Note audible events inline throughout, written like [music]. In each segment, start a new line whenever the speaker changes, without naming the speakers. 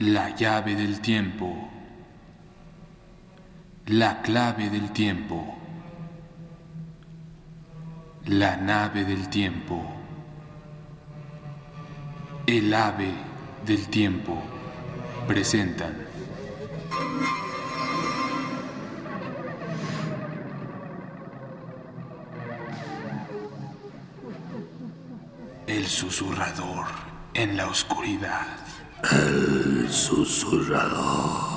La llave del tiempo. La clave del tiempo. La nave del tiempo. El ave del tiempo. Presentan. El susurrador en la oscuridad.
El susurrador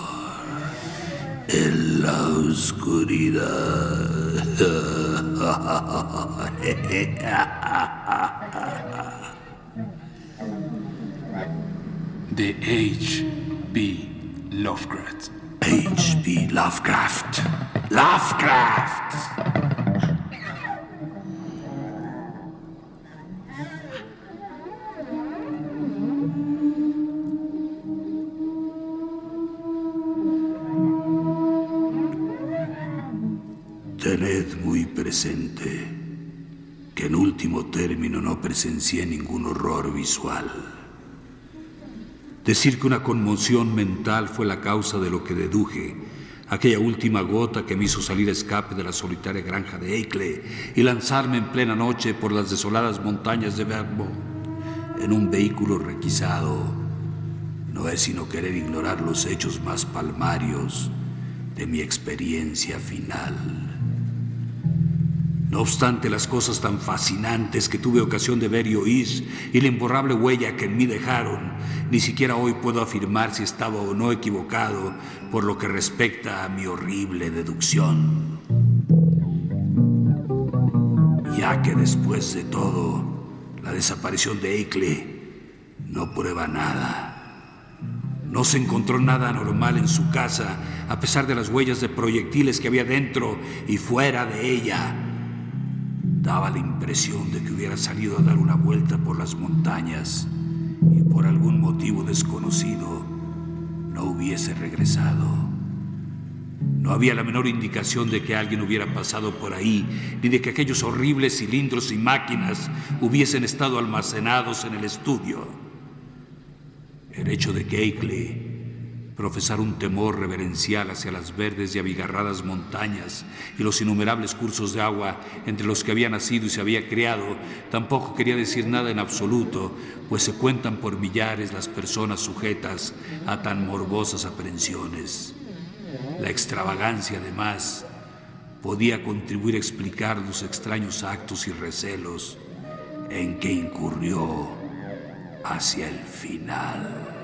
en la oscuridad.
De H.P. Lovecraft.
H.P. Lovecraft. Lovecraft. Tened muy presente que en último término no presencié ningún horror visual. Decir que una conmoción mental fue la causa de lo que deduje, aquella última gota que me hizo salir a escape de la solitaria granja de Eicle y lanzarme en plena noche por las desoladas montañas de Vermont en un vehículo requisado, no es sino querer ignorar los hechos más palmarios de mi experiencia final. No obstante las cosas tan fascinantes que tuve ocasión de ver y oír y la imborrable huella que en mí dejaron, ni siquiera hoy puedo afirmar si estaba o no equivocado por lo que respecta a mi horrible deducción. Ya que después de todo, la desaparición de Eicle no prueba nada. No se encontró nada anormal en su casa, a pesar de las huellas de proyectiles que había dentro y fuera de ella. Daba la impresión de que hubiera salido a dar una vuelta por las montañas y por algún motivo desconocido no hubiese regresado. No había la menor indicación de que alguien hubiera pasado por ahí, ni de que aquellos horribles cilindros y máquinas hubiesen estado almacenados en el estudio. El hecho de que profesar un temor reverencial hacia las verdes y abigarradas montañas y los innumerables cursos de agua entre los que había nacido y se había criado, tampoco quería decir nada en absoluto, pues se cuentan por millares las personas sujetas a tan morbosas aprensiones. La extravagancia, además, podía contribuir a explicar los extraños actos y recelos en que incurrió hacia el final.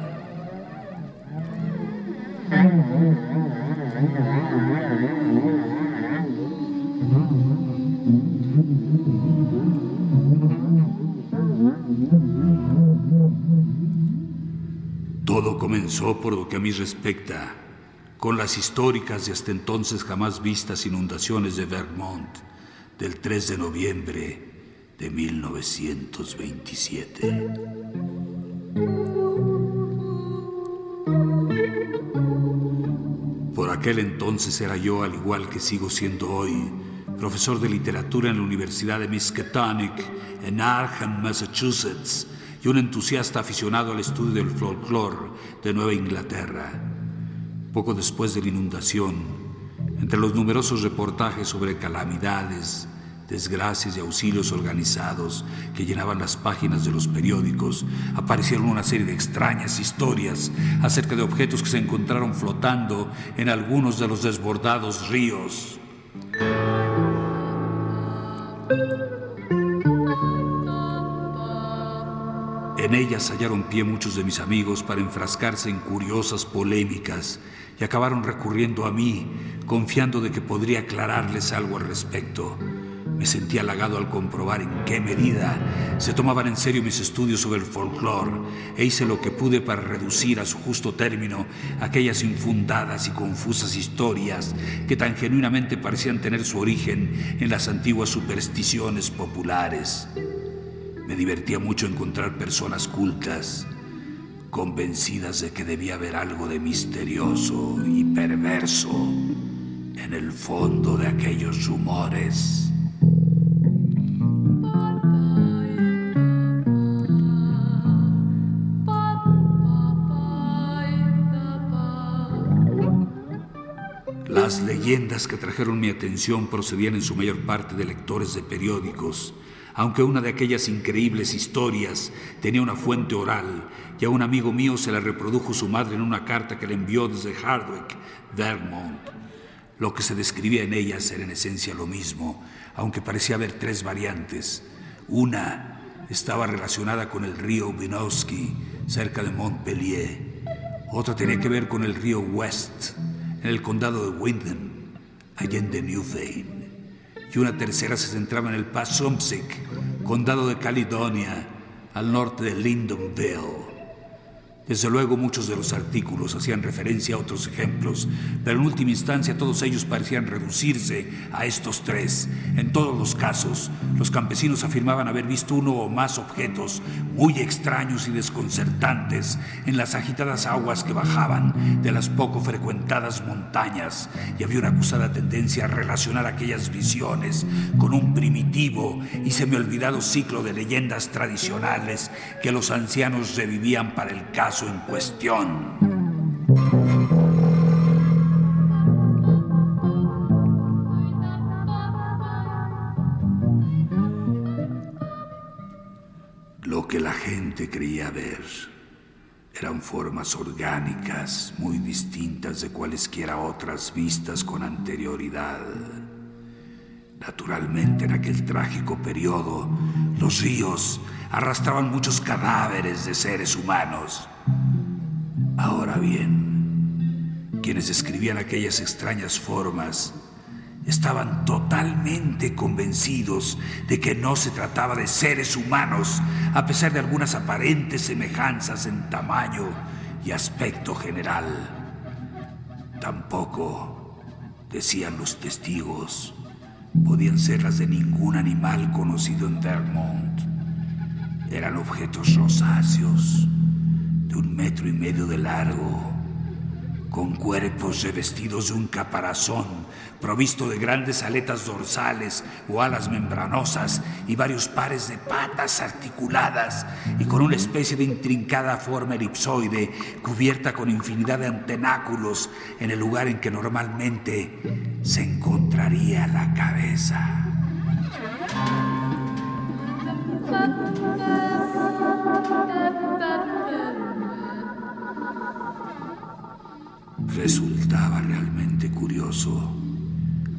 Todo comenzó por lo que a mí respecta, con las históricas y hasta entonces jamás vistas inundaciones de Vermont del 3 de noviembre de 1927. Aquel entonces era yo, al igual que sigo siendo hoy, profesor de literatura en la Universidad de Miskatonic, en Arkham, Massachusetts, y un entusiasta aficionado al estudio del folclore de Nueva Inglaterra. Poco después de la inundación, entre los numerosos reportajes sobre calamidades, desgracias y auxilios organizados que llenaban las páginas de los periódicos, aparecieron una serie de extrañas historias acerca de objetos que se encontraron flotando en algunos de los desbordados ríos. En ellas hallaron pie muchos de mis amigos para enfrascarse en curiosas polémicas y acabaron recurriendo a mí, confiando de que podría aclararles algo al respecto. Me sentí halagado al comprobar en qué medida se tomaban en serio mis estudios sobre el folclore e hice lo que pude para reducir a su justo término aquellas infundadas y confusas historias que tan genuinamente parecían tener su origen en las antiguas supersticiones populares. Me divertía mucho encontrar personas cultas, convencidas de que debía haber algo de misterioso y perverso en el fondo de aquellos rumores. Leyendas que trajeron mi atención procedían en su mayor parte de lectores de periódicos, aunque una de aquellas increíbles historias tenía una fuente oral y a un amigo mío se la reprodujo su madre en una carta que le envió desde Hardwick, Vermont. Lo que se describía en ellas era en esencia lo mismo, aunque parecía haber tres variantes. Una estaba relacionada con el río Winooski, cerca de Montpellier. Otra tenía que ver con el río West, en el condado de Windham, allende Newfane. Y una tercera se centraba en el Passumpsic, condado de Caledonia, al norte de Lyndonville. Desde luego muchos de los artículos hacían referencia a otros ejemplos, pero en última instancia todos ellos parecían reducirse a estos tres. En todos los casos, los campesinos afirmaban haber visto uno o más objetos muy extraños y desconcertantes en las agitadas aguas que bajaban de las poco frecuentadas montañas, y había una acusada tendencia a relacionar aquellas visiones con un primitivo y semi-olvidado ciclo de leyendas tradicionales que los ancianos revivían para el caso en cuestión. Lo que la gente creía ver eran formas orgánicas muy distintas de cualesquiera otras vistas con anterioridad. Naturalmente, en aquel trágico periodo, los ríos arrastraban muchos cadáveres de seres humanos. Ahora bien, quienes escribían aquellas extrañas formas estaban totalmente convencidos de que no se trataba de seres humanos, a pesar de algunas aparentes semejanzas en tamaño y aspecto general. Tampoco, decían los testigos, podían ser las de ningún animal conocido en Vermont. Eran objetos rosáceos, de un metro y medio de largo, con cuerpos revestidos de un caparazón provisto de grandes aletas dorsales o alas membranosas y varios pares de patas articuladas y con una especie de intrincada forma elipsoide cubierta con infinidad de antenáculos en el lugar en que normalmente se encontraría la cabeza. Resultaba realmente curioso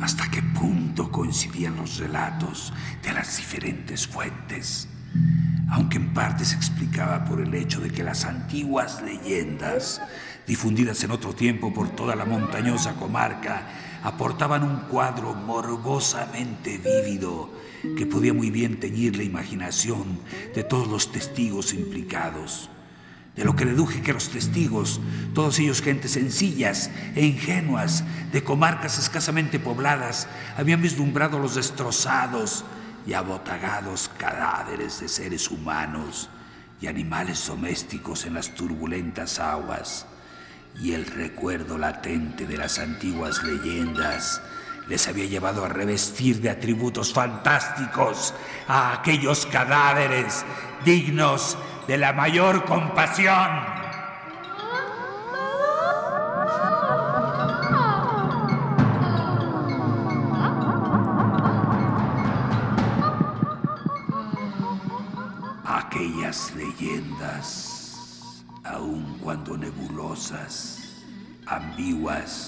hasta qué punto coincidían los relatos de las diferentes fuentes, aunque en parte se explicaba por el hecho de que las antiguas leyendas, difundidas en otro tiempo por toda la montañosa comarca, aportaban un cuadro morbosamente vívido que podía muy bien teñir la imaginación de todos los testigos implicados. De lo que deduje que los testigos, todos ellos gentes sencillas e ingenuas, de comarcas escasamente pobladas, habían vislumbrado los destrozados y abotagados cadáveres de seres humanos y animales domésticos en las turbulentas aguas, y el recuerdo latente de las antiguas leyendas les había llevado a revestir de atributos fantásticos a aquellos cadáveres dignos de la mayor compasión. Aquellas leyendas, aun cuando nebulosas, ambiguas,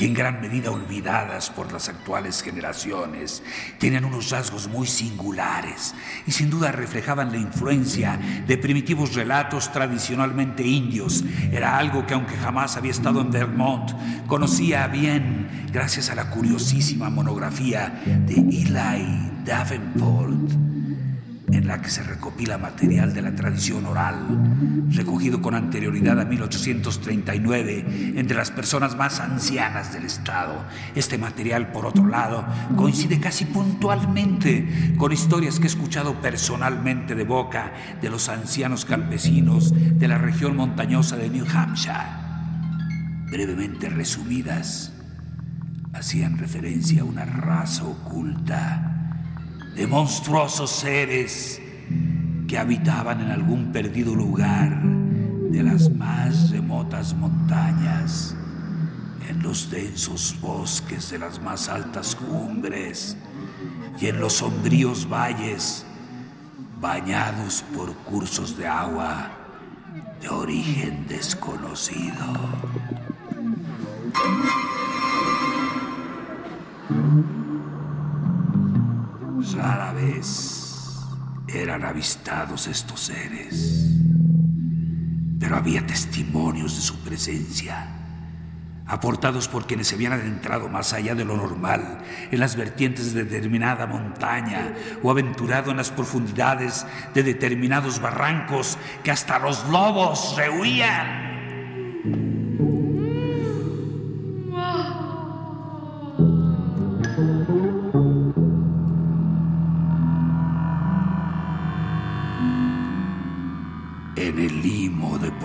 y en gran medida olvidadas por las actuales generaciones, tenían unos rasgos muy singulares y sin duda reflejaban la influencia de primitivos relatos tradicionalmente indios. Era algo que aunque jamás había estado en Vermont, conocía bien gracias a la curiosísima monografía de Eli Davenport en la que se recopila material de la tradición oral, recogido con anterioridad a 1839 entre las personas más ancianas del Estado. Este material, por otro lado, coincide casi puntualmente con historias que he escuchado personalmente de boca de los ancianos campesinos de la región montañosa de New Hampshire. Brevemente resumidas, hacían referencia a una raza oculta de monstruosos seres que habitaban en algún perdido lugar de las más remotas montañas en los densos bosques de las más altas cumbres y en los sombríos valles bañados por cursos de agua de origen desconocido. Rara vez eran avistados estos seres, pero había testimonios de su presencia aportados por quienes se habían adentrado más allá de lo normal en las vertientes de determinada montaña o aventurado en las profundidades de determinados barrancos que hasta los lobos rehuían.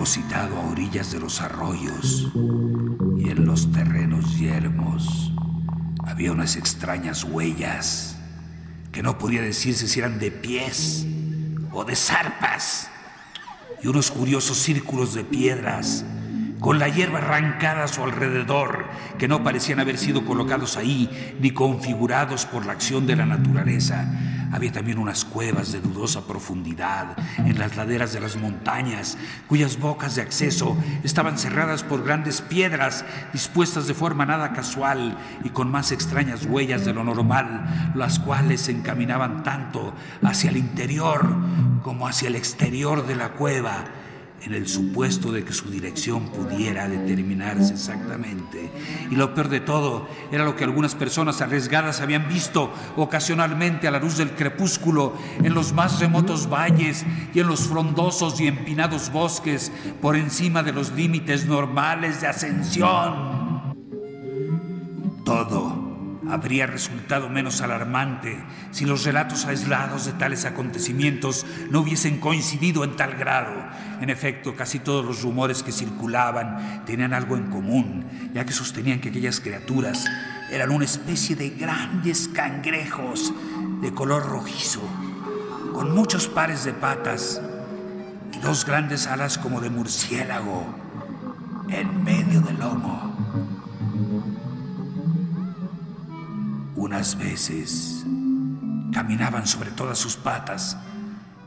Depositado a orillas de los arroyos, y en los terrenos yermos había unas extrañas huellas que no podía decirse si eran de pies o de zarpas y unos curiosos círculos de piedras con la hierba arrancada a su alrededor, que no parecían haber sido colocados ahí ni configurados por la acción de la naturaleza, había también unas cuevas de dudosa profundidad en las laderas de las montañas, cuyas bocas de acceso estaban cerradas por grandes piedras dispuestas de forma nada casual y con más extrañas huellas de lo normal, las cuales se encaminaban tanto hacia el interior como hacia el exterior de la cueva en el supuesto de que su dirección pudiera determinarse exactamente. Y lo peor de todo era lo que algunas personas arriesgadas habían visto ocasionalmente a la luz del crepúsculo en los más remotos valles y en los frondosos y empinados bosques por encima de los límites normales de ascensión. Todo habría resultado menos alarmante si los relatos aislados de tales acontecimientos no hubiesen coincidido en tal grado. En efecto, casi todos los rumores que circulaban tenían algo en común, ya que sostenían que aquellas criaturas eran una especie de grandes cangrejos de color rojizo, con muchos pares de patas y dos grandes alas como de murciélago en medio del lomo. Unas veces caminaban sobre todas sus patas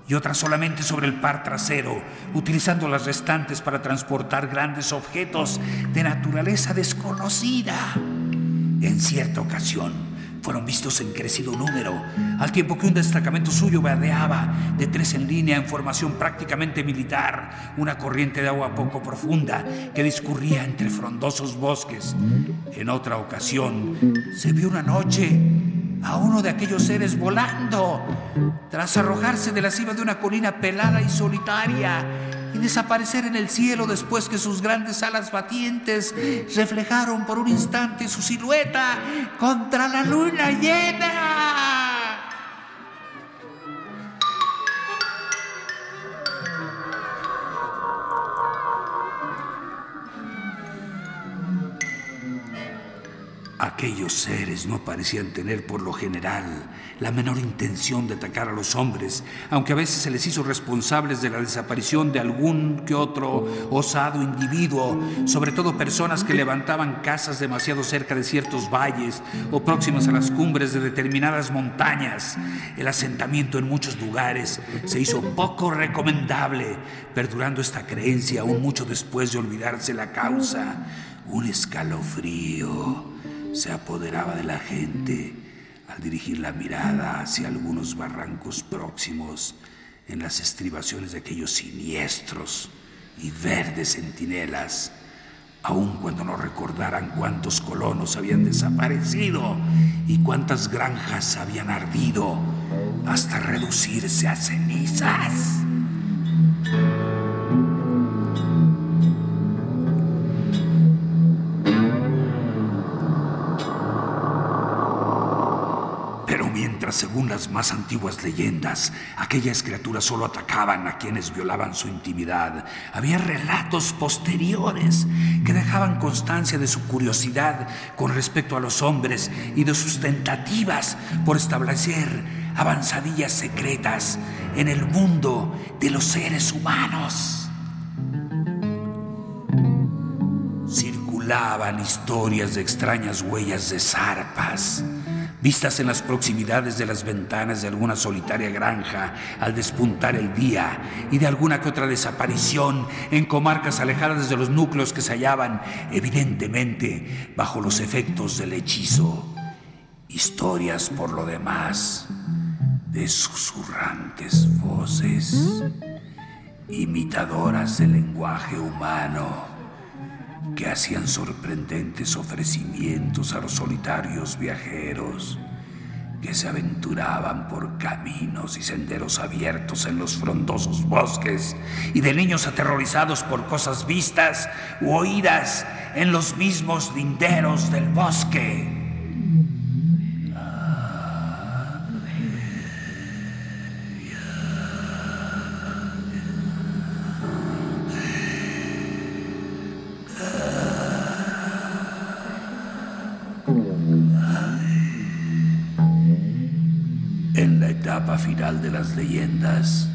y otras solamente sobre el par trasero, utilizando las restantes para transportar grandes objetos de naturaleza desconocida. En cierta ocasión, fueron vistos en crecido número, al tiempo que un destacamento suyo verdeaba de tres en línea en formación prácticamente militar, una corriente de agua poco profunda que discurría entre frondosos bosques. En otra ocasión, se vio una noche a uno de aquellos seres volando, tras arrojarse de la cima de una colina pelada y solitaria y desaparecer en el cielo después que sus grandes alas batientes reflejaron por un instante su silueta contra la luna llena. Aquellos seres no parecían tener por lo general la menor intención de atacar a los hombres, aunque a veces se les hizo responsables de la desaparición de algún que otro osado individuo, sobre todo personas que levantaban casas demasiado cerca de ciertos valles o próximas a las cumbres de determinadas montañas. El asentamiento en muchos lugares se hizo poco recomendable, perdurando esta creencia aún mucho después de olvidarse la causa. Un escalofrío se apoderaba de la gente al dirigir la mirada hacia algunos barrancos próximos en las estribaciones de aquellos siniestros y verdes centinelas, aun cuando no recordaran cuántos colonos habían desaparecido y cuántas granjas habían ardido hasta reducirse a cenizas. Más antiguas leyendas, aquellas criaturas solo atacaban a quienes violaban su intimidad. Había relatos posteriores que dejaban constancia de su curiosidad con respecto a los hombres y de sus tentativas por establecer avanzadillas secretas en el mundo de los seres humanos. circulaban historias de extrañas huellas de zarpas, vistas en las proximidades de las ventanas de alguna solitaria granja al despuntar el día y de alguna que otra desaparición en comarcas alejadas de los núcleos que se hallaban evidentemente bajo los efectos del hechizo. Historias por lo demás de susurrantes voces, imitadoras del lenguaje humano que hacían sorprendentes ofrecimientos a los solitarios viajeros que se aventuraban por caminos y senderos abiertos en los frondosos bosques y de niños aterrorizados por cosas vistas u oídas en los mismos linderos del bosque. Final de las leyendas,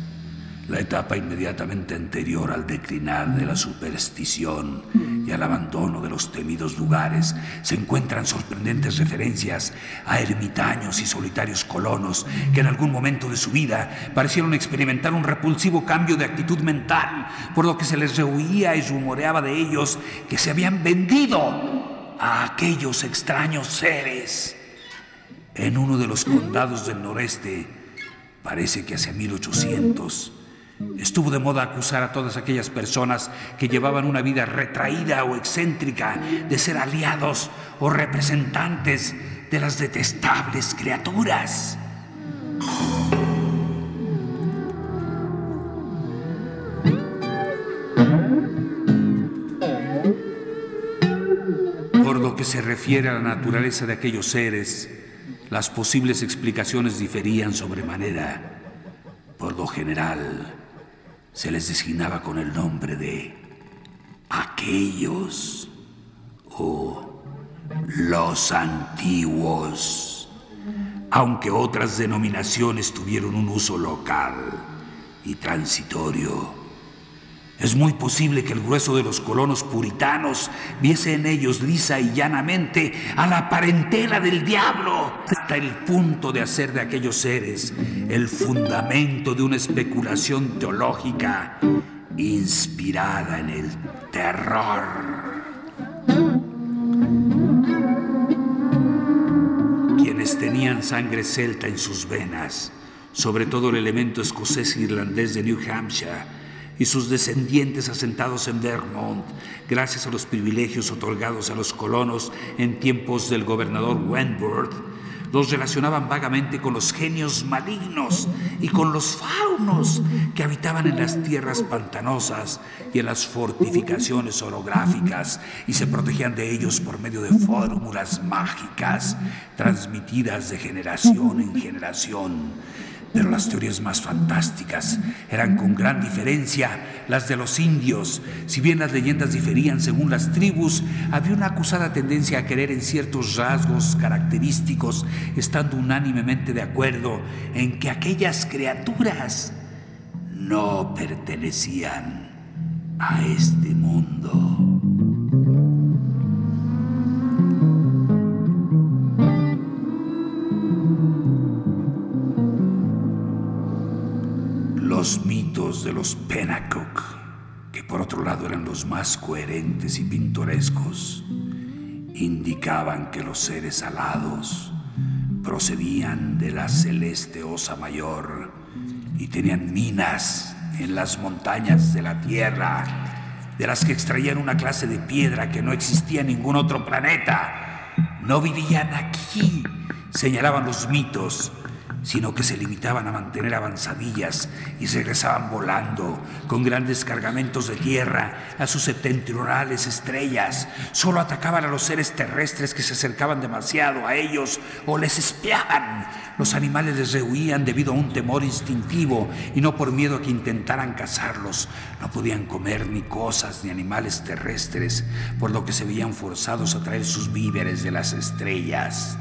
la etapa inmediatamente anterior al declinar de la superstición y al abandono de los temidos lugares, se encuentran sorprendentes referencias a ermitaños y solitarios colonos que en algún momento de su vida parecieron experimentar un repulsivo cambio de actitud mental, por lo que se les rehuía y rumoreaba de ellos que se habían vendido a aquellos extraños seres. En uno de los condados del noreste, Parece que hacia 1800 estuvo de moda acusar a todas aquellas personas que llevaban una vida retraída o excéntrica de ser aliados o representantes de las detestables criaturas. Por lo que se refiere a la naturaleza de aquellos seres, las posibles explicaciones diferían sobremanera. Por lo general, se les designaba con el nombre de aquellos o los antiguos, aunque otras denominaciones tuvieron un uso local y transitorio. Es muy posible que el grueso de los colonos puritanos viese en ellos lisa y llanamente a la parentela del diablo, hasta el punto de hacer de aquellos seres el fundamento de una especulación teológica inspirada en el terror. Quienes tenían sangre celta en sus venas, sobre todo el elemento escocés e irlandés de New Hampshire, y sus descendientes asentados en Vermont, gracias a los privilegios otorgados a los colonos en tiempos del gobernador Wentworth, los relacionaban vagamente con los genios malignos y con los faunos que habitaban en las tierras pantanosas y en las fortificaciones orográficas y se protegían de ellos por medio de fórmulas mágicas transmitidas de generación en generación pero las teorías más fantásticas eran con gran diferencia las de los indios. Si bien las leyendas diferían según las tribus, había una acusada tendencia a creer en ciertos rasgos característicos, estando unánimemente de acuerdo en que aquellas criaturas no pertenecían a este mundo. Los mitos de los Pennacook, que por otro lado eran los más coherentes y pintorescos, indicaban que los seres alados procedían de la celeste Osa Mayor y tenían minas en las montañas de la Tierra, de las que extraían una clase de piedra que no existía en ningún otro planeta. No vivían aquí, señalaban los mitos, sino que se limitaban a mantener avanzadillas y regresaban volando con grandes cargamentos de tierra a sus septentrionales estrellas. Solo atacaban a los seres terrestres que se acercaban demasiado a ellos o les espiaban. Los animales les rehuían debido a un temor instintivo y no por miedo a que intentaran cazarlos. No podían comer ni cosas ni animales terrestres, por lo que se veían forzados a traer sus víveres de las estrellas.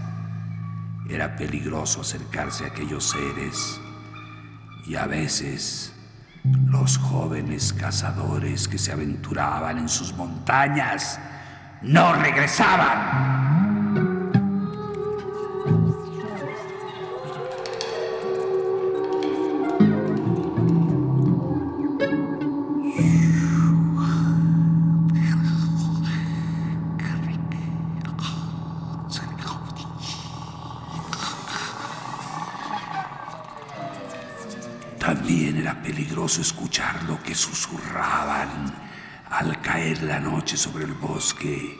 Era peligroso acercarse a aquellos seres y a veces los jóvenes cazadores que se aventuraban en sus montañas no regresaban. Al caer la noche sobre el bosque,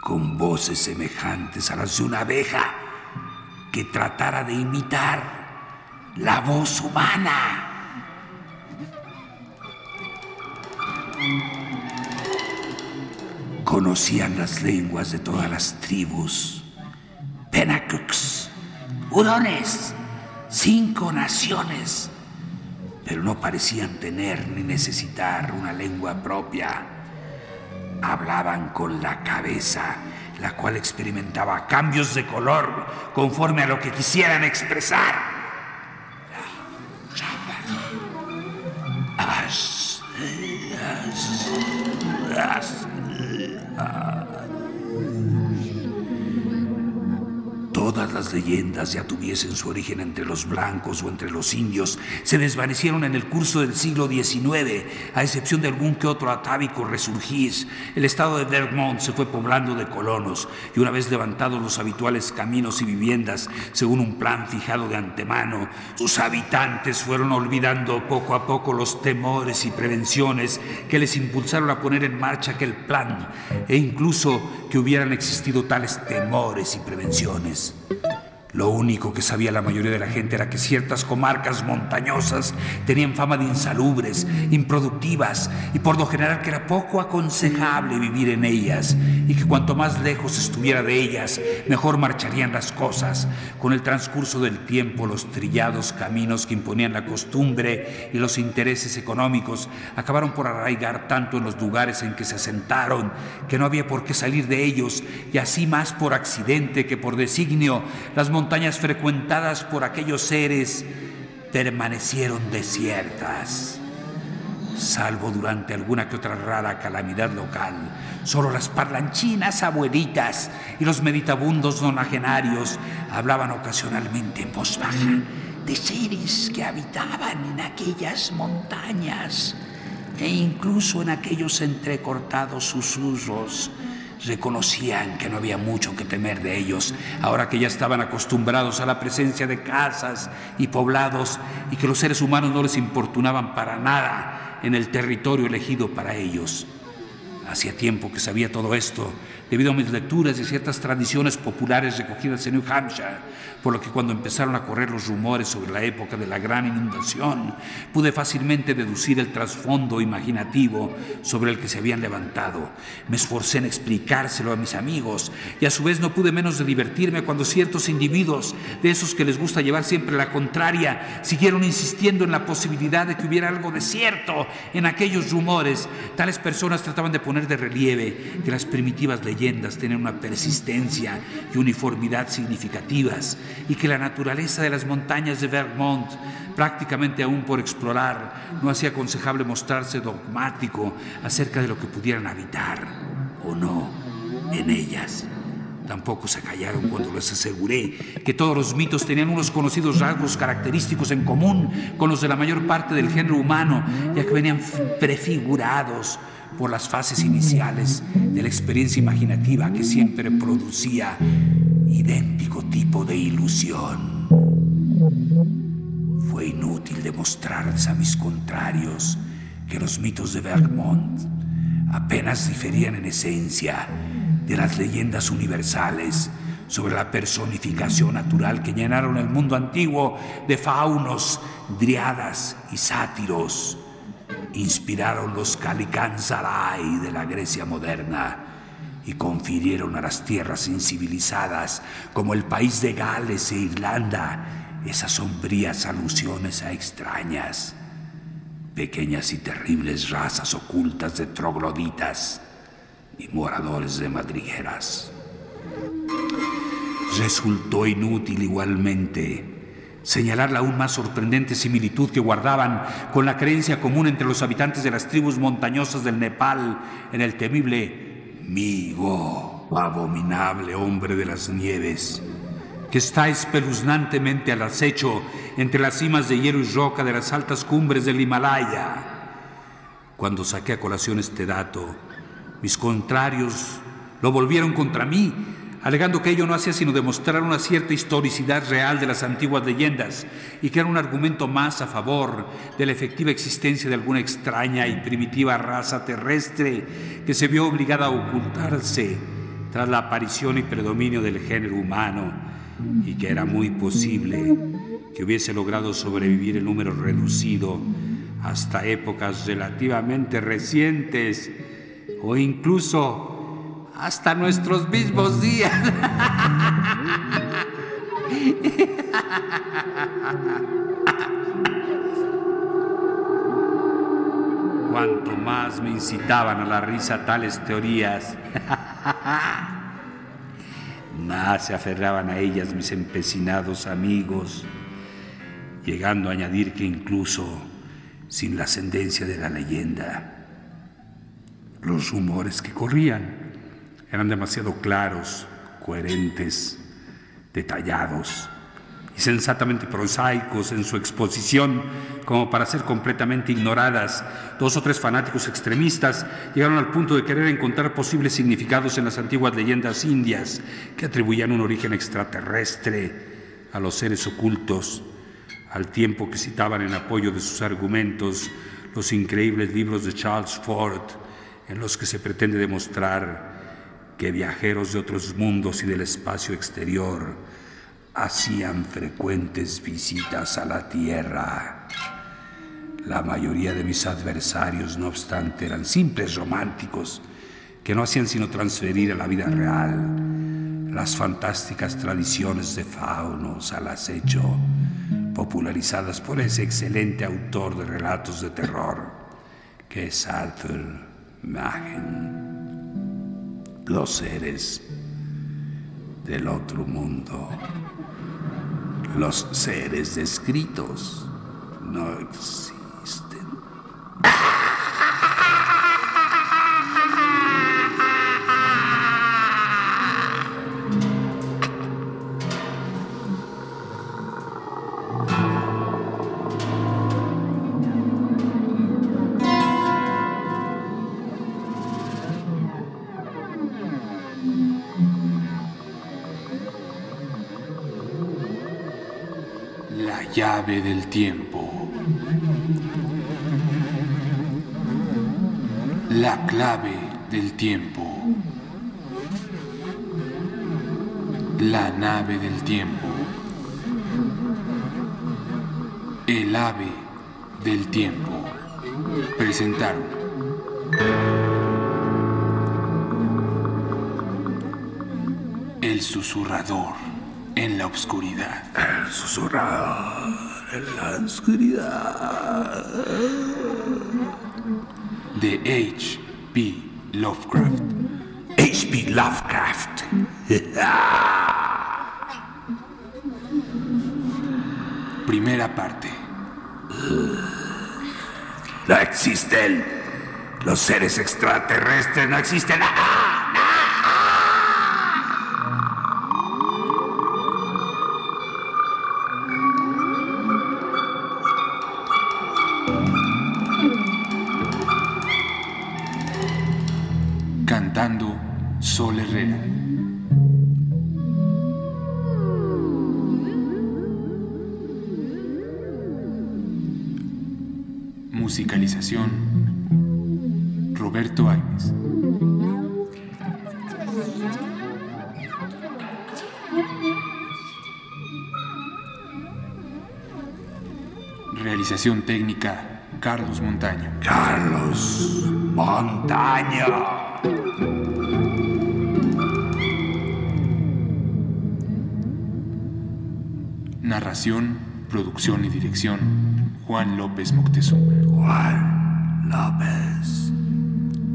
con voces semejantes a las de una abeja que tratara de imitar la voz humana. Conocían las lenguas de todas las tribus, Penacux, Hurones, cinco naciones pero no parecían tener ni necesitar una lengua propia. Hablaban con la cabeza, la cual experimentaba cambios de color conforme a lo que quisieran expresar. Leyendas ya tuviesen su origen entre los blancos o entre los indios, se desvanecieron en el curso del siglo XIX, a excepción de algún que otro atávico resurgir. El estado de Vermont se fue poblando de colonos y una vez levantados los habituales caminos y viviendas, según un plan fijado de antemano, sus habitantes fueron olvidando poco a poco los temores y prevenciones que les impulsaron a poner en marcha aquel plan e incluso que hubieran existido tales temores y prevenciones. Lo único que sabía la mayoría de la gente era que ciertas comarcas montañosas tenían fama de insalubres, improductivas y por lo general que era poco aconsejable vivir en ellas y que cuanto más lejos estuviera de ellas, mejor marcharían las cosas. Con el transcurso del tiempo, los trillados caminos que imponían la costumbre y los intereses económicos acabaron por arraigar tanto en los lugares en que se asentaron que no había por qué salir de ellos y así más por accidente que por designio las montañas montañas frecuentadas por aquellos seres permanecieron desiertas. Salvo durante alguna que otra rara calamidad local, solo las parlanchinas abuelitas y los meditabundos nonagenarios hablaban ocasionalmente en voz baja de seres que habitaban en aquellas montañas e incluso en aquellos entrecortados susurros reconocían que no había mucho que temer de ellos, ahora que ya estaban acostumbrados a la presencia de casas y poblados y que los seres humanos no les importunaban para nada en el territorio elegido para ellos. Hacía tiempo que sabía todo esto, debido a mis lecturas y ciertas tradiciones populares recogidas en New Hampshire, por lo que cuando empezaron a correr los rumores sobre la época de la gran inundación, pude fácilmente deducir el trasfondo imaginativo sobre el que se habían levantado. Me esforcé en explicárselo a mis amigos y a su vez no pude menos de divertirme cuando ciertos individuos, de esos que les gusta llevar siempre la contraria, siguieron insistiendo en la posibilidad de que hubiera algo de cierto en aquellos rumores. Tales personas trataban de poner de relieve que las primitivas leyendas tenían una persistencia y uniformidad significativas y que la naturaleza de las montañas de Vermont, prácticamente aún por explorar, no hacía aconsejable mostrarse dogmático acerca de lo que pudieran habitar o no en ellas. Tampoco se callaron cuando les aseguré que todos los mitos tenían unos conocidos rasgos característicos en común con los de la mayor parte del género humano, ya que venían prefigurados por las fases iniciales de la experiencia imaginativa que siempre producía idéntico tipo de ilusión. Fue inútil demostrarles a mis contrarios que los mitos de Vermont apenas diferían en esencia de las leyendas universales sobre la personificación natural que llenaron el mundo antiguo de faunos, driadas y sátiros inspiraron los Calicanzarai de la Grecia moderna y confirieron a las tierras incivilizadas como el país de Gales e Irlanda esas sombrías alusiones a extrañas, pequeñas y terribles razas ocultas de trogloditas y moradores de madrigueras. Resultó inútil igualmente señalar la aún más sorprendente similitud que guardaban con la creencia común entre los habitantes de las tribus montañosas del Nepal en el temible Migo, abominable hombre de las nieves, que está espeluznantemente al acecho entre las cimas de hielo y roca de las altas cumbres del Himalaya. Cuando saqué a colación este dato, mis contrarios lo volvieron contra mí, alegando que ello no hacía sino demostrar una cierta historicidad real de las antiguas leyendas y que era un argumento más a favor de la efectiva existencia de alguna extraña y primitiva raza terrestre que se vio obligada a ocultarse tras la aparición y predominio del género humano y que era muy posible que hubiese logrado sobrevivir en número reducido hasta épocas relativamente recientes o incluso hasta nuestros mismos días. Cuanto más me incitaban a la risa tales teorías, más se aferraban a ellas mis empecinados amigos, llegando a añadir que incluso sin la ascendencia de la leyenda, los rumores que corrían eran demasiado claros, coherentes, detallados y sensatamente prosaicos en su exposición como para ser completamente ignoradas. Dos o tres fanáticos extremistas llegaron al punto de querer encontrar posibles significados en las antiguas leyendas indias que atribuían un origen extraterrestre a los seres ocultos, al tiempo que citaban en apoyo de sus argumentos los increíbles libros de Charles Ford, en los que se pretende demostrar que viajeros de otros mundos y del espacio exterior hacían frecuentes visitas a la Tierra. La mayoría de mis adversarios, no obstante, eran simples románticos que no hacían sino transferir a la vida real las fantásticas tradiciones de faunos al acecho, popularizadas por ese excelente autor de relatos de terror, que es Arthur Machen, los seres del otro mundo, los seres descritos no existen.
Del tiempo. La clave del tiempo. La nave del tiempo. El ave del tiempo. Presentaron. El susurrador en la oscuridad.
El susurrador en la oscuridad.
De H.P. Lovecraft.
H.P. Lovecraft. [laughs]
Primera parte.
No existen. Los seres extraterrestres no existen.
Musicalización Roberto Aimes. Realización técnica Carlos Montaño.
Carlos Montaño.
Narración, producción y dirección, Juan López Moctezuma.
Juan López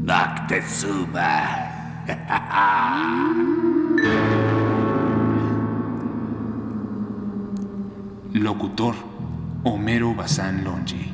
Moctezuma. [laughs]
Locutor, Homero Bazán Longi.